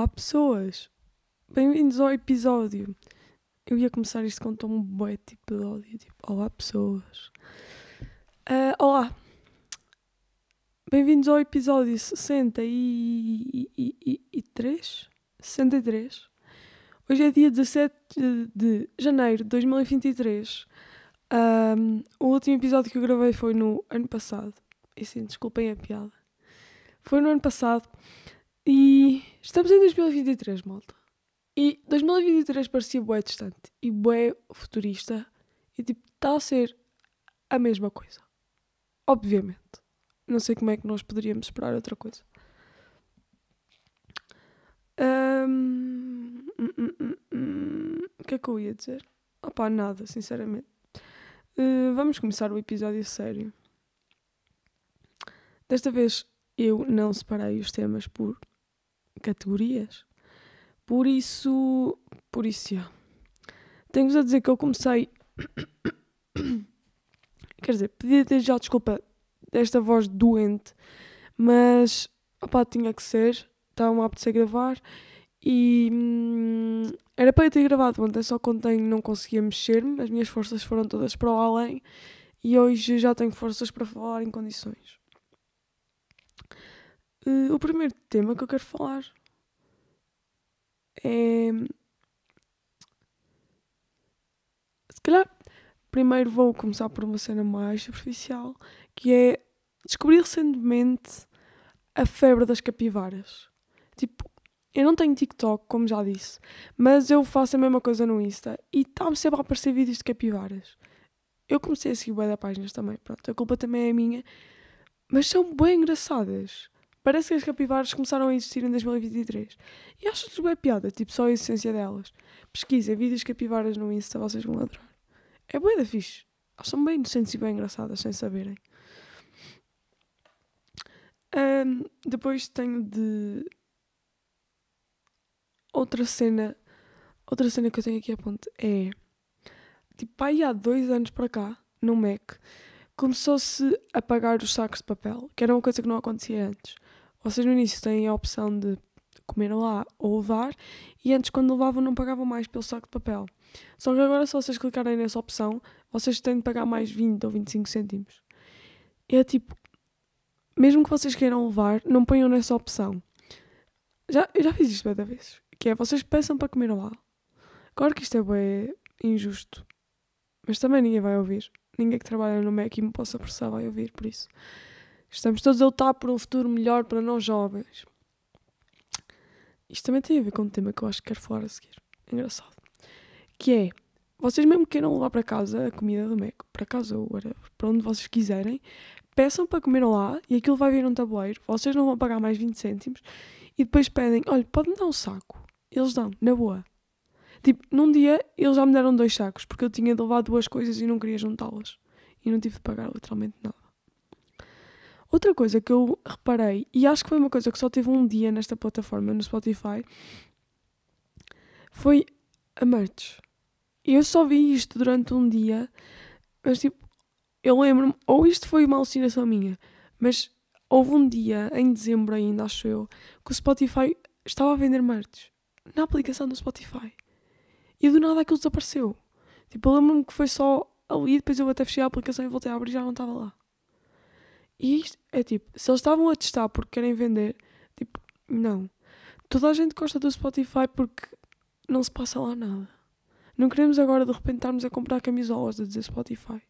Olá pessoas, bem-vindos ao episódio. Eu ia começar isto com um tom bué tipo de ódio, tipo, olá pessoas. Ah, olá, bem-vindos ao episódio 63? 63. Hoje é dia 17 de- janeiro de 2023. Ahm, o último episódio que eu gravei foi no ano passado. E sim, desculpem a piada. Foi no ano passado. E estamos em 2023, malta. E 2023 parecia bué distante e bué futurista. E tipo, está a ser a mesma coisa. Obviamente. Não sei como é que nós poderíamos esperar outra coisa. Hum, hum, hum, hum. O que é que eu ia dizer? Opá, nada, sinceramente. Uh, vamos começar o episódio sério. Desta vez eu não separei os temas por categorias. Por isso, por isso, já. Tenho-vos a dizer que eu comecei. Quer dizer, podia ter já desculpa desta voz doente, mas opá, tinha que ser. Estava-me a apetecer gravar e hum, era para eu ter gravado ontem, só que não conseguia mexer-me, as minhas forças foram todas para o além e hoje já tenho forças para falar em condições. Uh, o primeiro tema que eu quero falar é. Se calhar, primeiro vou começar por uma cena mais superficial, que é descobrir recentemente a febre das capivaras. Tipo, eu não tenho TikTok, como já disse, mas eu faço a mesma coisa no Insta e está-me sempre a aparecer vídeos de capivaras. Eu comecei a seguir bué da páginas também, pronto, a culpa também é minha, mas são bem engraçadas. Parece que as capivaras começaram a existir em 2023. E acho-lhes bem piada, tipo, só a essência delas. Pesquisem vídeos de capivaras no Insta, vocês vão adorar. É bué da fixe. Elas são bem inocentes e bem engraçadas, sem saberem. Ahm, depois tenho de... Outra cena... Outra cena que eu tenho aqui a ponto é... Tipo, aí há dois anos para cá, no Mac, começou-se a pagar os sacos de papel, que era uma coisa que não acontecia antes. Vocês no início têm a opção de comer lá ou levar, e antes, quando levavam, não pagavam mais pelo saco de papel. Só que agora, se vocês clicarem nessa opção, vocês têm de pagar mais 20 ou 25 cêntimos. É tipo, mesmo que vocês queiram levar, não ponham nessa opção. Já, eu já fiz isto muitas vezes, que é vocês peçam para comer lá. Claro que isto é bem injusto, mas também ninguém vai ouvir. Ninguém que trabalha no Mac e me possa processar vai ouvir, por isso. Estamos todos a lutar por um futuro melhor para nós jovens. Isto também tem a ver com um tema que eu acho que quero falar a seguir. Engraçado. Que é, vocês mesmo que queiram levar para casa a comida do Mac, para casa ou para onde vocês quiserem, peçam para comer lá e aquilo vai vir num tabuleiro. Vocês não vão pagar mais 20 cêntimos e depois pedem, olha, pode-me dar um saco. Eles dão, na boa. Tipo, num dia eles já me deram dois sacos porque eu tinha de levar duas coisas e não queria juntá-las. E não tive de pagar literalmente nada. Outra coisa que eu reparei, e acho que foi uma coisa que só teve um dia nesta plataforma, no Spotify, foi a merch. Eu só vi isto durante um dia, mas tipo, eu lembro-me, ou isto foi uma alucinação minha, mas houve um dia, em dezembro ainda, acho eu, que o Spotify estava a vender merch na aplicação do Spotify. E do nada aquilo desapareceu. Tipo, eu lembro-me que foi só ali, depois eu até fechei a aplicação e voltei a abrir e já não estava lá. E isto é tipo, se eles estavam a testar porque querem vender, tipo, não. Toda a gente gosta do Spotify porque não se passa lá nada. Não queremos agora de repente estarmos a comprar camisolas a dizer Spotify.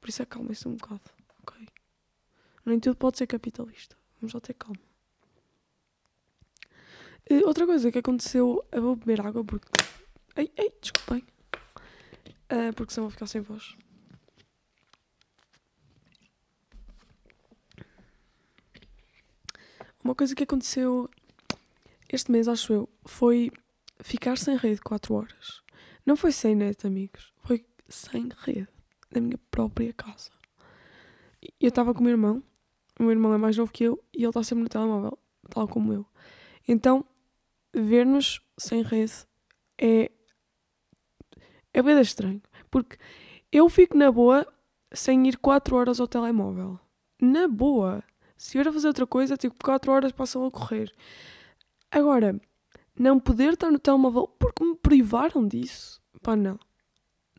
Por isso acalmem-se um bocado, ok? Nem tudo pode ser capitalista. Vamos só ter calma. Eh, outra coisa que aconteceu, eu vou beber água porque. Ei, ei, desculpem. Ah, porque senão vou ficar sem voz. Uma coisa que aconteceu este mês, acho eu, foi ficar sem rede 4 horas. Não foi sem net, amigos. Foi sem rede. Na minha própria casa. Eu estava com o meu irmão. O meu irmão é mais novo que eu e ele está sempre no telemóvel, tal como eu. Então, ver-nos sem rede é. É bem estranho. Porque eu fico na boa sem ir 4 horas ao telemóvel. Na boa. Se estiver a fazer outra coisa, tipo, 4 horas passam a correr. Agora, não poder estar no telemóvel porque me privaram disso. Pá, não.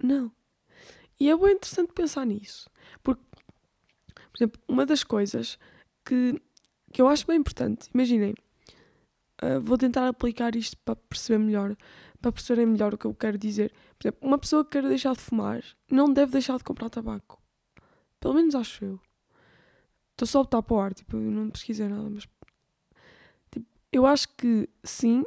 Não. E é bem interessante pensar nisso. Porque, por exemplo, uma das coisas que, que eu acho bem importante, imaginem, uh, vou tentar aplicar isto para perceber melhor, para perceberem melhor o que eu quero dizer. Por exemplo, uma pessoa que quer deixar de fumar não deve deixar de comprar tabaco. Pelo menos acho eu. Estou só a botar para o ar, tipo, eu não pesquisei nada, mas. Tipo, eu acho que sim,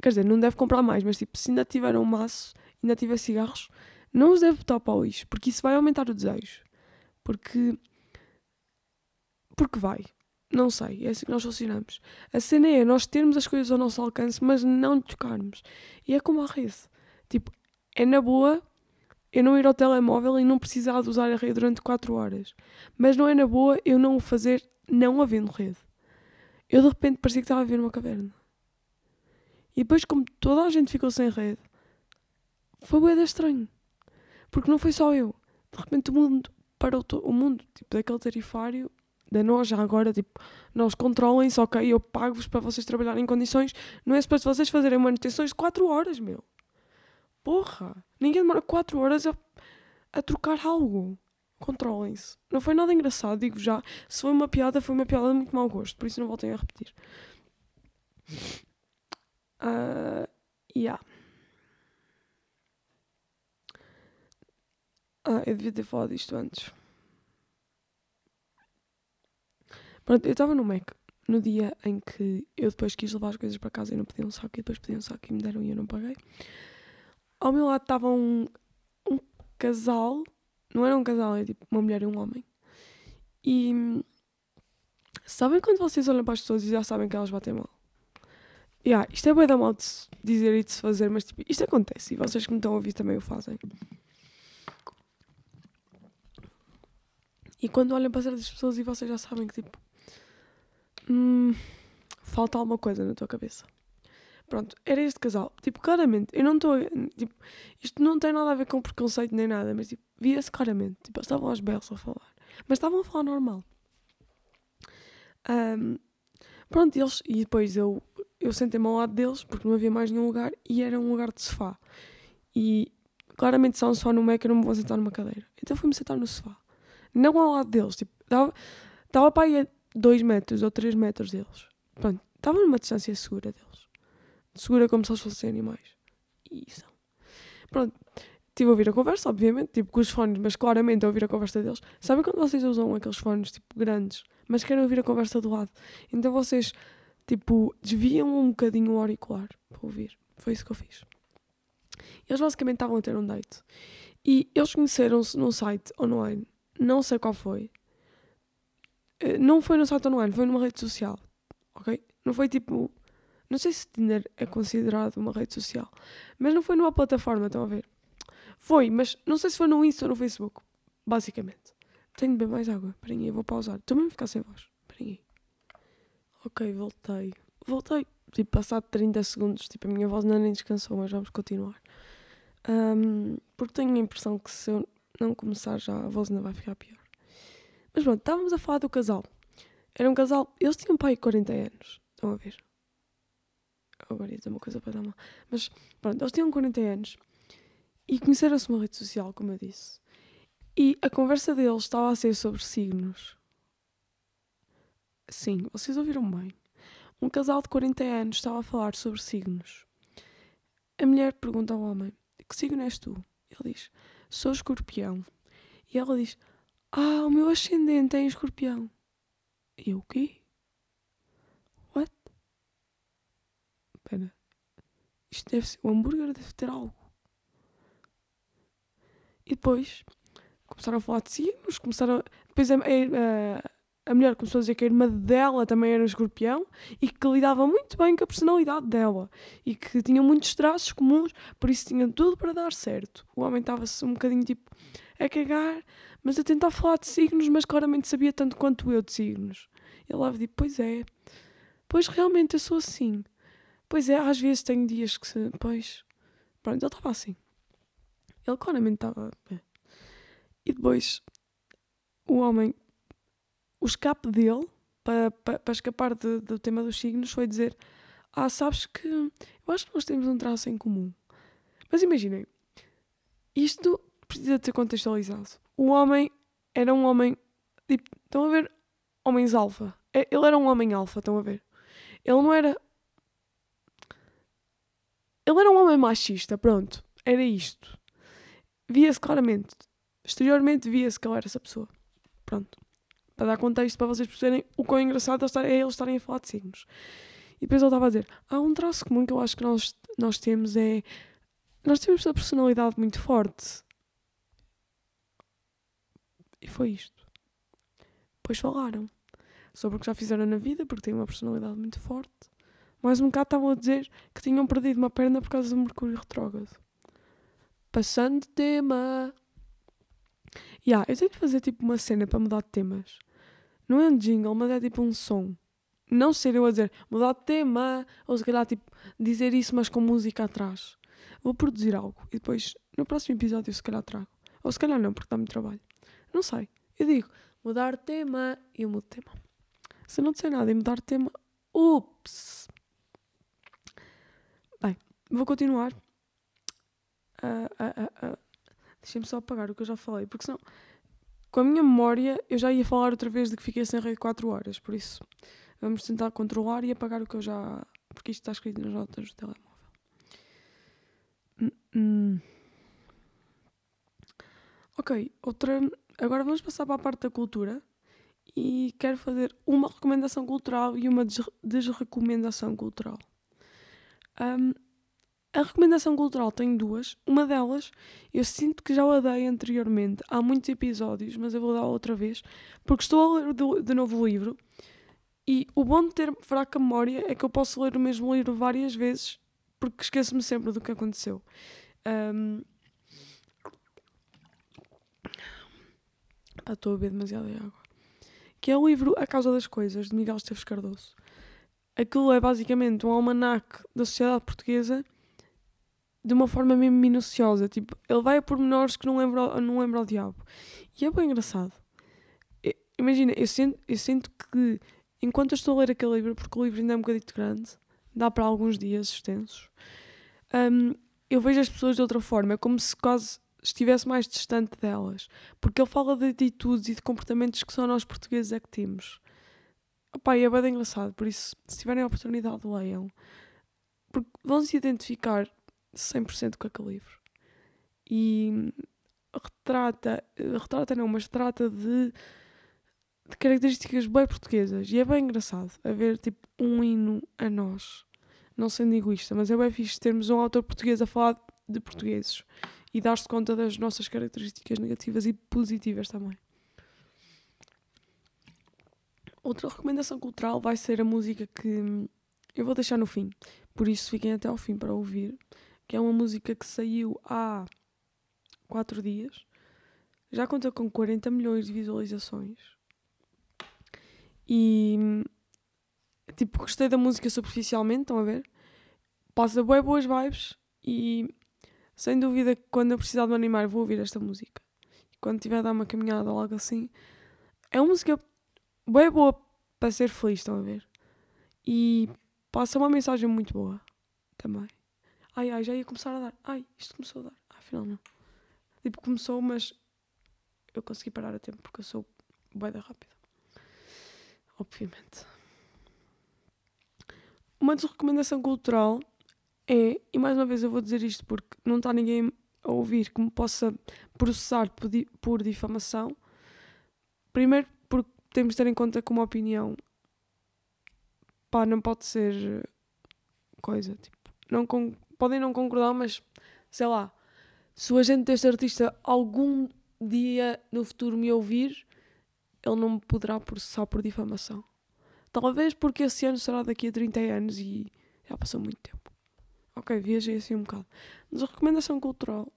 quer dizer, não deve comprar mais, mas tipo, se ainda tiver um maço, ainda tiver cigarros, não os deve botar para o lixo, porque isso vai aumentar o desejo. Porque. Porque vai. Não sei, é assim que nós funcionamos. A cena é nós termos as coisas ao nosso alcance, mas não tocarmos. E é como a rede. Tipo, é na boa eu não ir ao telemóvel e não precisar de usar a rede durante 4 horas. Mas não é na boa eu não o fazer não havendo rede. Eu de repente parecia que estava a ver uma caverna. E depois, como toda a gente ficou sem rede, foi bem estranho. Porque não foi só eu. De repente o mundo parou, o mundo, tipo, daquele tarifário da nós já agora, tipo, nós controlem-se, ok, eu pago-vos para vocês trabalharem em condições, não é suposto vocês fazerem manutenções de 4 horas, meu. Porra, ninguém demora 4 horas a, a trocar algo. Controlem-se. Não foi nada engraçado, digo já. Se foi uma piada, foi uma piada de muito mau gosto, por isso não voltem a repetir. Uh, yeah. Ah, eu devia ter falado isto antes. Pronto, eu estava no Mac no dia em que eu depois quis levar as coisas para casa e não pedi um saco e depois pedi um saco e me deram e eu não paguei. Ao meu lado estava um, um casal, não era um casal, é tipo uma mulher e um homem. E sabem quando vocês olham para as pessoas e já sabem que elas batem mal? Yeah, isto é bem da mal de se dizer e de se fazer, mas tipo, isto acontece e vocês que me estão a ouvir também o fazem. E quando olham para certas pessoas e vocês já sabem que tipo hum, falta alguma coisa na tua cabeça. Pronto, era este casal. Tipo, claramente, eu não estou. Tipo, isto não tem nada a ver com preconceito nem nada, mas tipo, via-se claramente. Tipo, eles estavam aos belos a falar. Mas estavam a falar normal. Um, pronto, eles. E depois eu, eu sentei-me ao lado deles, porque não havia mais nenhum lugar, e era um lugar de sofá. E claramente, se há um sofá no Mac, eu não me vou sentar numa cadeira. Então fui-me sentar no sofá. Não ao lado deles. Tipo, estava para aí 2 metros ou 3 metros deles. Pronto, estava numa distância segura deles. Segura como se eles fossem animais. São. Pronto, estive a ouvir a conversa, obviamente, tipo com os fones, mas claramente a ouvir a conversa deles. Sabem quando vocês usam aqueles fones, tipo, grandes, mas querem ouvir a conversa do lado? Então vocês, tipo, desviam um bocadinho o auricular para ouvir. Foi isso que eu fiz. Eles basicamente estavam a ter um date. E eles conheceram-se num site online, não sei qual foi, eh, não foi no site online, foi numa rede social. Ok? Não foi tipo. Não sei se Tinder é considerado uma rede social, mas não foi numa plataforma, estão a ver? Foi, mas não sei se foi no Insta ou no Facebook, basicamente. Tenho de beber mais água. Esperem aí, vou pausar. Estou mesmo a ficar sem voz. Esperem. Ok, voltei. Voltei. Tipo, passado 30 segundos, tipo, a minha voz não nem descansou, mas vamos continuar. Um, porque tenho a impressão que se eu não começar já, a voz ainda vai ficar pior. Mas pronto, estávamos a falar do casal. Era um casal, eles tinham pai 40 anos. Estão a ver? Agora ia dizer uma coisa para dar mal. Mas pronto, eles tinham 40 anos e conheceram-se numa rede social, como eu disse. E a conversa deles estava a ser sobre signos. Sim, vocês ouviram bem. Um casal de 40 anos estava a falar sobre signos. A mulher pergunta ao homem: Que signo és tu? Ele diz: Sou escorpião. E ela diz: ah, o meu ascendente é em escorpião. E eu, o quê? Espera. Isto deve ser. O hambúrguer deve ter algo. E depois começaram a falar de signos, começaram. Depois a, a, a mulher começou a dizer que a irmã dela também era escorpião e que lidava muito bem com a personalidade dela e que tinha muitos traços comuns, por isso tinha tudo para dar certo. O homem estava-se um bocadinho tipo a cagar mas a tentar falar de signos, mas claramente sabia tanto quanto eu de signos. Ele lá disse, pois é, pois realmente eu sou assim. Pois é, às vezes tenho dias que se. Pois. Pronto, ele estava assim. Ele claramente estava. É. E depois, o homem. O escape dele, para, para, para escapar de, do tema dos signos, foi dizer: Ah, sabes que eu acho que nós temos um traço em comum. Mas imaginem, isto precisa de ser contextualizado. O homem era um homem. Tipo, estão a ver? Homens alfa. É, ele era um homem alfa, estão a ver? Ele não era. Ele era um homem machista, pronto. Era isto. Via-se claramente. Exteriormente via-se que ele era essa pessoa. Pronto. Para dar contexto para vocês perceberem o quão engraçado é eles estarem a falar de signos. E depois ele estava a dizer: há um traço comum que eu acho que nós, nós temos é. Nós temos a personalidade muito forte. E foi isto. Depois falaram sobre o que já fizeram na vida, porque têm uma personalidade muito forte. Mais um bocado estavam a dizer que tinham perdido uma perna por causa do Mercúrio retrógrado. Passando de tema. Yeah, eu tenho de fazer tipo uma cena para mudar de temas. Não é um jingle, mas é tipo um som. Não ser eu a dizer mudar de tema, ou se calhar tipo dizer isso, mas com música atrás. Vou produzir algo e depois no próximo episódio se calhar trago. Ou se calhar não, porque dá muito trabalho. Não sei. Eu digo mudar de tema e eu mudo de tema. Se não disser nada e mudar de tema, ups! Vou continuar. Uh, uh, uh, Deixem-me só apagar o que eu já falei, porque senão, com a minha memória, eu já ia falar outra vez de que fiquei sem rede 4 horas, por isso vamos tentar controlar e apagar o que eu já. Porque isto está escrito nas notas do telemóvel. Hum, hum. Ok, outra. Agora vamos passar para a parte da cultura e quero fazer uma recomendação cultural e uma desrecomendação cultural. Um, a recomendação cultural tem duas. Uma delas, eu sinto que já a dei anteriormente, há muitos episódios, mas eu vou dar outra vez, porque estou a ler de novo o livro. E o bom de ter fraca memória é que eu posso ler o mesmo livro várias vezes, porque esqueço-me sempre do que aconteceu. Um... estou a beber demasiada água. Que é o livro A Causa das Coisas, de Miguel Esteves Cardoso. Aquilo é basicamente um almanaque da sociedade portuguesa de uma forma mesmo minuciosa. Tipo, ele vai a pormenores que não lembra, não lembra ao diabo. E é bem engraçado. imagina, eu sinto, eu sinto que enquanto eu estou a ler aquele livro, porque o livro ainda é um bocadinho grande, dá para alguns dias extensos, um, eu vejo as pessoas de outra forma. É como se quase estivesse mais distante delas. Porque ele fala de atitudes e de comportamentos que só nós portugueses é que temos. Opa, é bem engraçado, por isso, se tiverem a oportunidade, leiam. Porque vão se identificar 100% com aquele livro. E retrata, retrata não, mas trata de, de características bem portuguesas. E é bem engraçado haver tipo um hino a nós. Não sendo egoísta, mas é bem fixe termos um autor português a falar de portugueses e dar-se conta das nossas características negativas e positivas também. Outra recomendação cultural vai ser a música que eu vou deixar no fim, por isso fiquem até ao fim para ouvir que é uma música que saiu há 4 dias, já conta com 40 milhões de visualizações. E tipo, gostei da música superficialmente, estão a ver? Passa bem boas vibes e sem dúvida que quando eu precisar de me animar vou ouvir esta música. E quando tiver a dar uma caminhada ou algo assim, é uma música bem boa para ser feliz, estão a ver? E passa uma mensagem muito boa também. Ai, ai, já ia começar a dar. Ai, isto começou a dar. Ah, afinal não. Tipo, começou, mas eu consegui parar a tempo porque eu sou bué da rápida. Obviamente. Uma desrecomendação cultural é, e mais uma vez eu vou dizer isto porque não está ninguém a ouvir que me possa processar por difamação. Primeiro, porque temos de ter em conta que uma opinião pá, não pode ser coisa, tipo, não com, podem não concordar, mas sei lá, se o agente deste artista algum dia no futuro me ouvir, ele não me poderá processar por difamação. Talvez porque esse ano será daqui a 30 anos e já passou muito tempo. Ok, viajei assim um bocado. Mas a recomendação cultural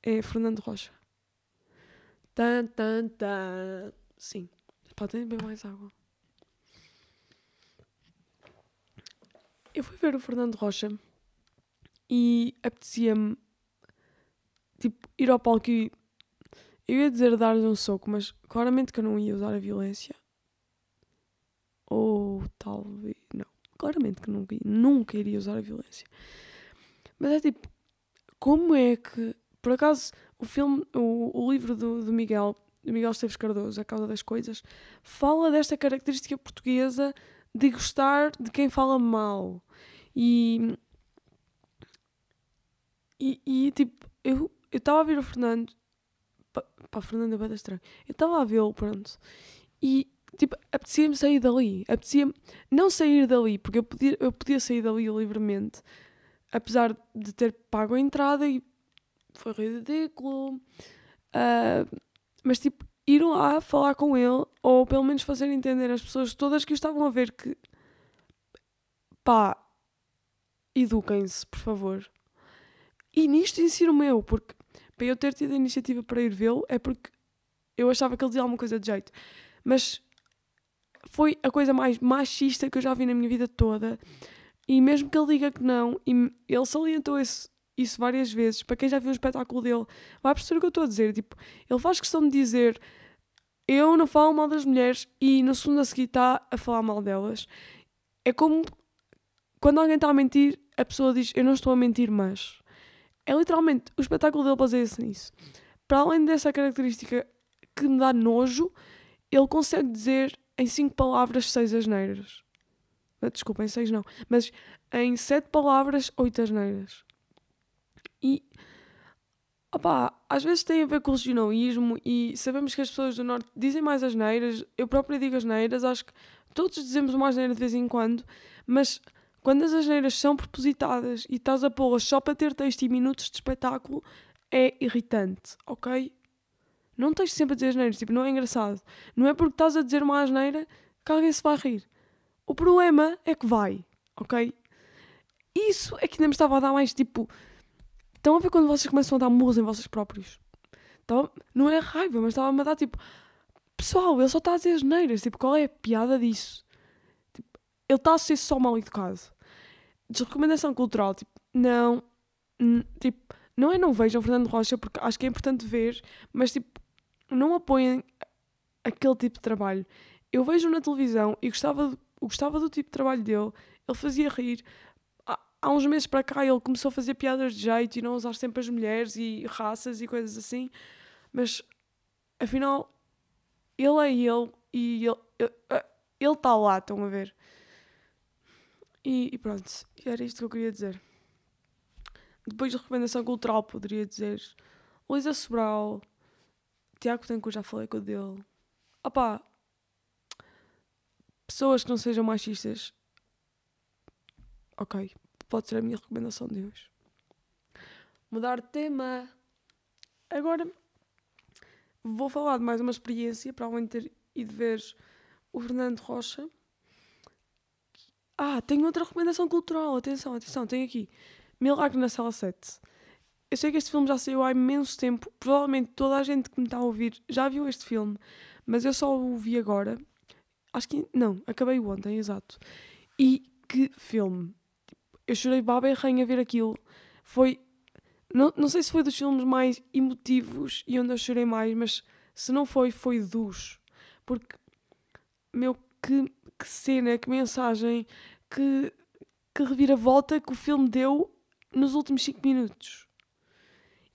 é Fernando Rocha. Tan, tan, tan. Sim. Pá, tem bem mais água. Eu fui ver o Fernando Rocha e apetecia-me tipo, ir ao palco e eu ia dizer dar-lhe um soco, mas claramente que eu não ia usar a violência. Ou talvez. Não. claramente que nunca, nunca iria usar a violência. Mas é tipo, como é que, por acaso, o filme, o, o livro do, do Miguel, do Miguel Esteves Cardoso, A Causa das Coisas, fala desta característica portuguesa de gostar de quem fala mal. E. E, e tipo, eu estava a ver o Fernando. Pá, Fernando é bem estranho. Eu estava a vê-lo, pronto. E, tipo, apetecia-me sair dali. Apetecia-me não sair dali, porque eu podia, eu podia sair dali livremente, apesar de ter pago a entrada e foi ridículo. Uh, mas, tipo, ir lá falar com ele, ou pelo menos fazer entender às pessoas todas que estavam a ver que pá, eduquem-se, por favor. E nisto ensino meu, porque para eu ter tido a iniciativa para ir vê-lo é porque eu achava que ele dizia alguma coisa de jeito. Mas foi a coisa mais machista que eu já vi na minha vida toda. E mesmo que ele diga que não, e ele salientou esse, isso várias vezes, para quem já viu o espetáculo dele, vai perceber o que eu estou a dizer. Tipo, ele faz questão de dizer eu não falo mal das mulheres e no segundo a seguir está a falar mal delas. É como quando alguém está a mentir, a pessoa diz eu não estou a mentir, mas. É literalmente, o espetáculo dele baseia-se nisso. Para além dessa característica que me dá nojo, ele consegue dizer em cinco palavras seis asneiras. Ah, desculpa, em seis não. Mas em sete palavras, oito asneiras. E Opa, às vezes tem a ver com o regionalismo e sabemos que as pessoas do Norte dizem mais as neiras, eu própria digo as neiras, acho que todos dizemos uma asneira de vez em quando, mas quando as asneiras são propositadas e estás a pô-las só para ter texto e minutos de espetáculo, é irritante, ok? Não tens sempre a dizer asneiras, tipo, não é engraçado. Não é porque estás a dizer uma asneira que alguém se vai rir. O problema é que vai, ok? Isso é que ainda me estava a dar mais, tipo, Estão a ver quando vocês começam a dar murros em vocês próprios? Então, não é raiva, mas estava-me a dar tipo. Pessoal, ele só está a dizer as neiras. Tipo, qual é a piada disso? Tipo, ele está a ser só mal educado. Desrecomendação cultural, tipo, não. Tipo, não é não vejam Fernando Rocha, porque acho que é importante ver, mas tipo, não apoiem aquele tipo de trabalho. Eu vejo na televisão e gostava, gostava do tipo de trabalho dele, ele fazia rir, há uns meses para cá ele começou a fazer piadas de jeito e não usar sempre as mulheres e raças e coisas assim, mas afinal ele é ele e ele está lá, estão a ver. E, e pronto, era isto que eu queria dizer. Depois de recomendação cultural, poderia dizer Luísa Sobral, Tiago Tenco, já falei com o dele. Opá, pessoas que não sejam machistas, ok, pode ser a minha recomendação de hoje. Mudar de tema. Agora vou falar de mais uma experiência para além de ter ido ver o Fernando Rocha. Ah, tenho outra recomendação cultural. Atenção, atenção, tenho aqui. Milagre na Sala 7. Eu sei que este filme já saiu há imenso tempo. Provavelmente toda a gente que me está a ouvir já viu este filme, mas eu só o vi agora. Acho que. Não, acabei ontem, exato. E que filme! eu chorei baba e rainha a ver aquilo. Foi. Não, não sei se foi dos filmes mais emotivos e onde eu chorei mais, mas se não foi, foi dos. Porque, meu, que, que cena, que mensagem, que, que reviravolta que o filme deu nos últimos 5 minutos.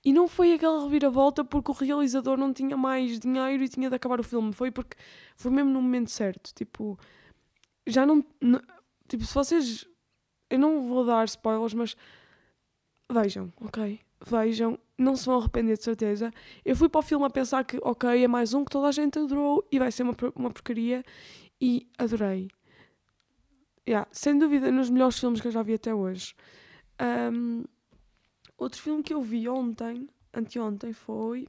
E não foi aquela reviravolta porque o realizador não tinha mais dinheiro e tinha de acabar o filme. Foi porque foi mesmo no momento certo. Tipo, já não. tipo, se vocês eu não vou dar spoilers, mas vejam, ok? Vejam, não se vão arrepender de certeza. Eu fui para o filme a pensar que, ok, é mais um que toda a gente adorou e vai ser uma, uma porcaria e adorei. Yeah, sem dúvida, nos melhores filmes que eu já vi até hoje. Um, outro filme que eu vi ontem, anteontem, foi.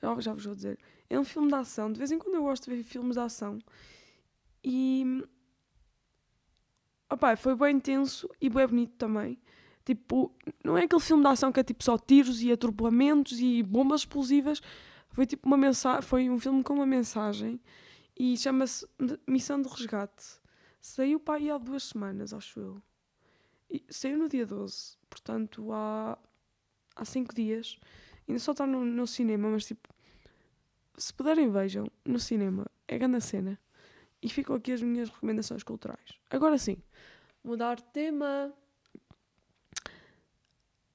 Já, já vos vou dizer. É um filme de ação. De vez em quando eu gosto de ver filmes de ação. E Opa, foi bem intenso e bem bonito também. Tipo, não é aquele filme de ação que é tipo só tiros e atropelamentos e bombas explosivas. Foi tipo uma mensagem, foi um filme com uma mensagem e chama-se Missão de Resgate. Saiu para aí há duas semanas, acho eu. E saiu no dia 12, portanto há, há cinco dias. Ainda só está no, no cinema, mas tipo, se puderem vejam, no cinema. É grande a cena. E ficam aqui as minhas recomendações culturais. Agora sim, mudar de tema.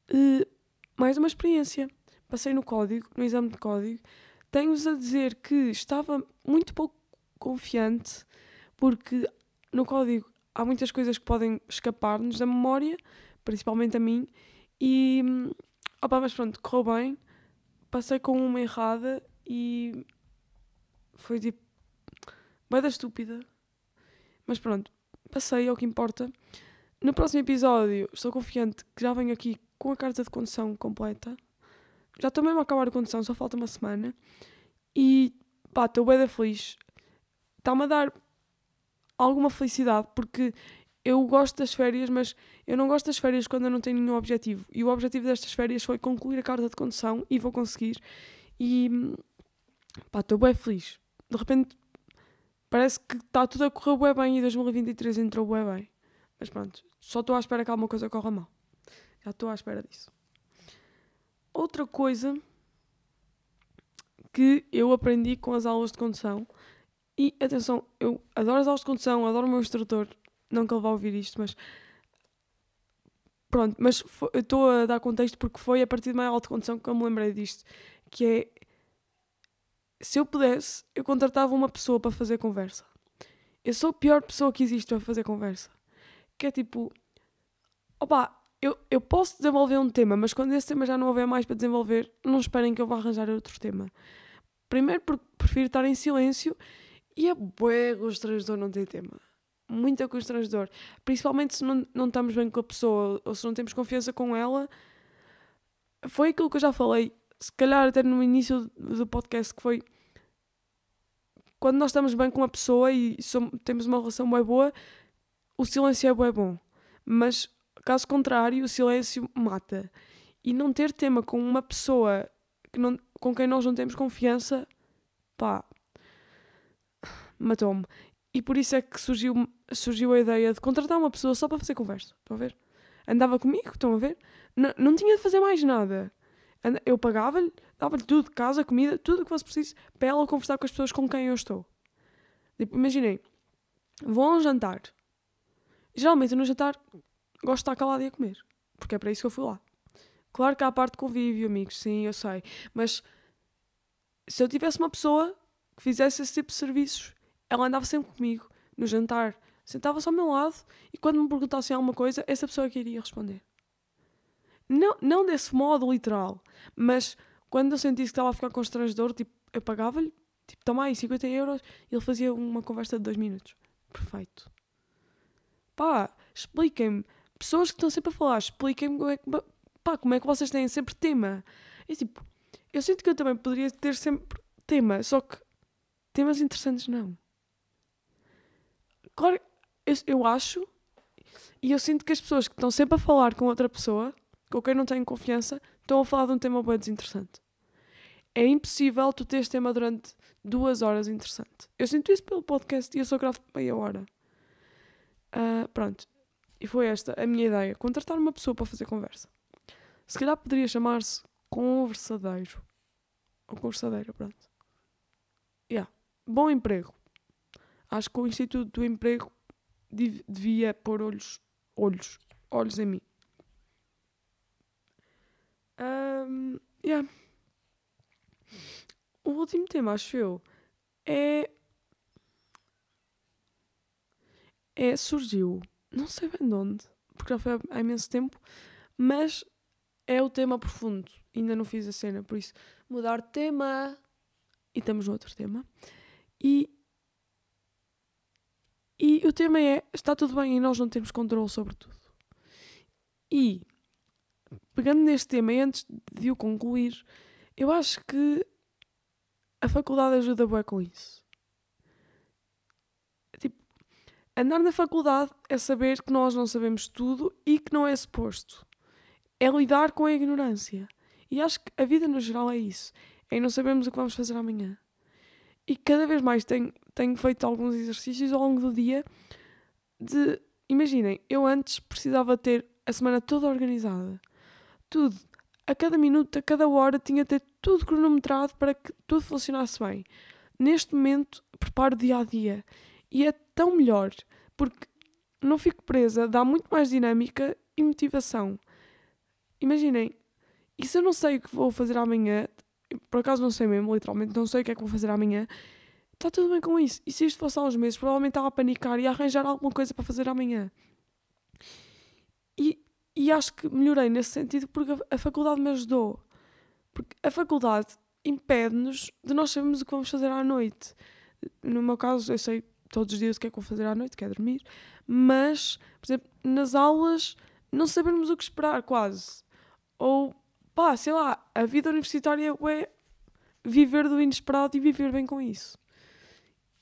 Uh, mais uma experiência. Passei no código, no exame de código. Tenho-vos a dizer que estava muito pouco confiante, porque no código há muitas coisas que podem escapar-nos da memória, principalmente a mim, e opa, mas pronto, correu bem. Passei com uma errada e foi tipo. Vai da estúpida. Mas pronto, passei, é o que importa. No próximo episódio, estou confiante que já venho aqui com a carta de condução completa. Já estou mesmo a acabar a condução, só falta uma semana. E pá, estou bem feliz. Está-me a dar alguma felicidade, porque eu gosto das férias, mas eu não gosto das férias quando eu não tenho nenhum objetivo. E o objetivo destas férias foi concluir a carta de condução e vou conseguir. E pá, estou bem feliz. De repente parece que está tudo a correr bem e 2023 entrou bem. Mas pronto, só estou à espera que alguma coisa corra mal. Já estou à espera disso. Outra coisa que eu aprendi com as aulas de condução, e atenção, eu adoro as aulas de condução, adoro o meu instrutor, não que ele vá ouvir isto, mas pronto, mas estou a dar contexto porque foi a partir de uma aula de condução que eu me lembrei disto, que é se eu pudesse, eu contratava uma pessoa para fazer conversa. Eu sou a pior pessoa que existe para fazer conversa. Que é tipo, opa, eu, eu posso desenvolver um tema, mas quando esse tema já não houver mais para desenvolver, não esperem que eu vá arranjar outro tema. Primeiro porque prefiro estar em silêncio e é bué constrangedor não ter tema. Muito constrangedor. Principalmente se não, não estamos bem com a pessoa ou se não temos confiança com ela. Foi aquilo que eu já falei se calhar até no início do podcast, que foi quando nós estamos bem com uma pessoa e somos, temos uma relação bem boa, o silêncio é bem bom. Mas, caso contrário, o silêncio mata. E não ter tema com uma pessoa que não, com quem nós não temos confiança, pá, matou-me. E por isso é que surgiu, surgiu a ideia de contratar uma pessoa só para fazer conversa. Estão a ver? Andava comigo, estão a ver? N não tinha de fazer mais nada. Eu pagava-lhe, dava-lhe tudo, casa, comida, tudo o que fosse preciso para ela conversar com as pessoas com quem eu estou. Tipo, imaginei, vou a um jantar. Geralmente no jantar gosto de estar calado e a comer, porque é para isso que eu fui lá. Claro que há a parte de convívio, amigos, sim, eu sei. Mas se eu tivesse uma pessoa que fizesse esse tipo de serviços, ela andava sempre comigo no jantar, sentava-se ao meu lado e quando me perguntassem alguma coisa, essa pessoa que iria responder. Não, não desse modo literal, mas quando eu sentisse que estava a ficar constrangedor, tipo, eu pagava-lhe, tipo, toma aí 50 euros, e ele fazia uma conversa de dois minutos. Perfeito. Pá, expliquem-me. Pessoas que estão sempre a falar, expliquem-me como é que, pá, como é que vocês têm sempre tema. É tipo, eu sinto que eu também poderia ter sempre tema, só que temas interessantes não. Claro, eu, eu acho e eu sinto que as pessoas que estão sempre a falar com outra pessoa com quem não tenho confiança, estão a falar de um tema bem desinteressante. É impossível tu teres tema durante duas horas interessante. Eu sinto isso pelo podcast e eu só gravo meia hora. Uh, pronto. E foi esta a minha ideia. Contratar uma pessoa para fazer conversa. Se calhar poderia chamar-se conversadeiro. Ou conversadeira, pronto. Yeah. Bom emprego. Acho que o Instituto do Emprego devia pôr olhos, olhos, olhos em mim. Um, yeah. O último tema, acho eu, é. É. Surgiu. Não sei bem de onde, porque já foi há imenso tempo, mas é o tema profundo. Ainda não fiz a cena, por isso, mudar de tema. E estamos no outro tema. E. E o tema é: está tudo bem e nós não temos controle sobre tudo. E pegando neste tema e antes de o concluir, eu acho que a faculdade ajuda bem com isso. Tipo, andar na faculdade é saber que nós não sabemos tudo e que não é suposto. É lidar com a ignorância. E acho que a vida no geral é isso. É não sabemos o que vamos fazer amanhã. E cada vez mais tenho, tenho feito alguns exercícios ao longo do dia de. Imaginem, eu antes precisava ter a semana toda organizada tudo. A cada minuto, a cada hora, tinha de ter tudo cronometrado para que tudo funcionasse bem. Neste momento, preparo dia a dia. E é tão melhor, porque não fico presa, dá muito mais dinâmica e motivação. Imaginem, e se eu não sei o que vou fazer amanhã, por acaso não sei mesmo, literalmente, não sei o que é que vou fazer amanhã, está tudo bem com isso. E se isto fosse há uns meses, provavelmente estava a panicar e a arranjar alguma coisa para fazer amanhã. E, e acho que melhorei nesse sentido porque a, a faculdade me ajudou. Porque a faculdade impede-nos de nós sabermos o que vamos fazer à noite. No meu caso, eu sei todos os dias o que é que vou fazer à noite, que é dormir, mas, por exemplo, nas aulas não sabemos o que esperar, quase. Ou, pá, sei lá, a vida universitária é viver do inesperado e viver bem com isso.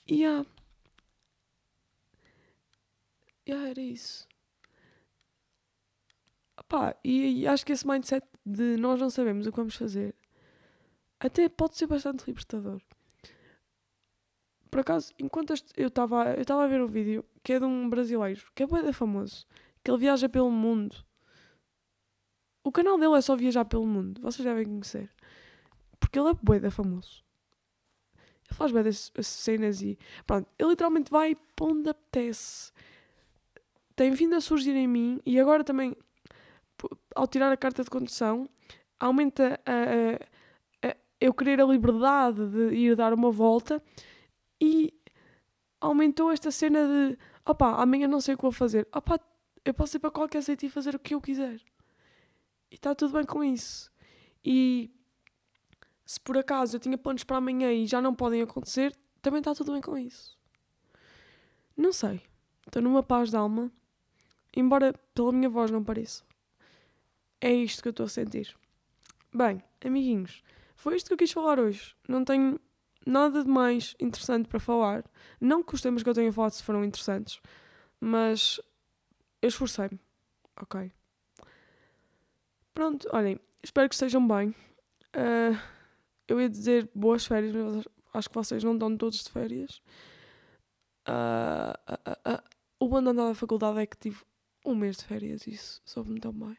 E yeah. yeah, era isso. Pá, e, e acho que esse mindset de nós não sabemos o que vamos fazer até pode ser bastante libertador. Por acaso, enquanto eu estava eu a ver um vídeo que é de um brasileiro, que é bem famoso, que ele viaja pelo mundo. O canal dele é só viajar pelo mundo, vocês devem conhecer. Porque ele é bué famoso. Faz bué das cenas e... Pronto, ele literalmente vai para onde apetece. Tem vindo a surgir em mim e agora também, ao tirar a carta de condução, aumenta a, a, a eu querer a liberdade de ir dar uma volta e aumentou esta cena de opá, amanhã não sei o que vou fazer. Opá, eu posso ir para qualquer sítio e fazer o que eu quiser. E está tudo bem com isso. E se por acaso eu tinha planos para amanhã e já não podem acontecer, também está tudo bem com isso. Não sei. Estou numa paz de alma, embora pela minha voz não pareça. É isto que eu estou a sentir. Bem, amiguinhos, foi isto que eu quis falar hoje. Não tenho nada de mais interessante para falar. Não que os temas que eu tenho falado se foram interessantes, mas eu esforcei-me. Ok. Pronto, olhem, espero que estejam bem. Uh, eu ia dizer boas férias, mas acho que vocês não estão todos de férias. Uh, uh, o bom de andar da faculdade é que tive um mês de férias, isso soube-me tão bem.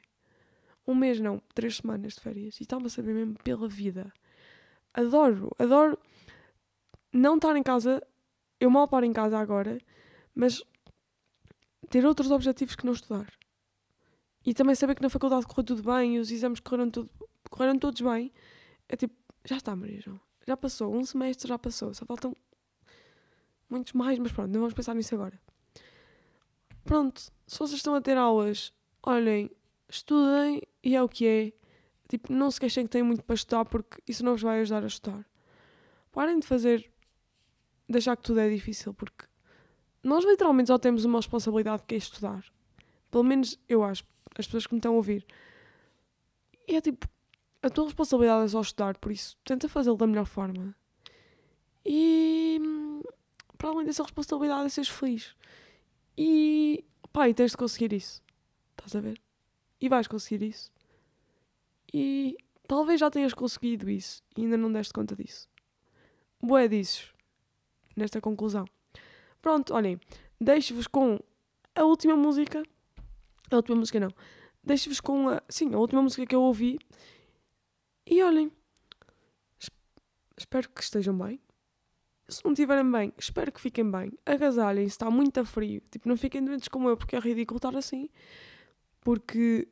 Um mês não, três semanas de férias. E estava a saber mesmo pela vida. Adoro, adoro não estar em casa, eu mal paro em casa agora, mas ter outros objetivos que não estudar. E também saber que na faculdade correu tudo bem e os exames correram, tudo, correram todos bem. É tipo, já está, Maria João. Já passou, um semestre já passou, só faltam muitos mais, mas pronto, não vamos pensar nisso agora. Pronto, se vocês estão a ter aulas, olhem, estudem e é o que é. Tipo, não se queixem que têm muito para estudar porque isso não vos vai ajudar a estudar. Parem de fazer de achar que tudo é difícil, porque nós literalmente só temos uma responsabilidade que é estudar. Pelo menos eu acho, as pessoas que me estão a ouvir. E é tipo, a tua responsabilidade é só estudar, por isso tenta fazê-lo da melhor forma. E para além dessa responsabilidade é seres feliz. E pá, e tens de conseguir isso. Estás a ver? E vais conseguir isso. E talvez já tenhas conseguido isso e ainda não deste conta disso. Boé disso nesta conclusão. Pronto, olhem, deixo-vos com a última música. A última música não. Deixo-vos com a. Sim, a última música que eu ouvi. E olhem. Espero que estejam bem. Se não estiverem bem, espero que fiquem bem. Agasalhem-se, está muito a frio. Tipo, não fiquem doentes como eu, porque é ridículo estar assim. Porque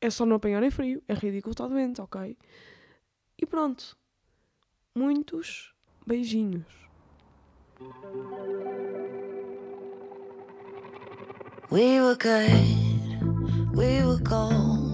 é só não apanharem frio. É ridículo estar doente, ok? E pronto. Muitos beijinhos. We were good, we were gold,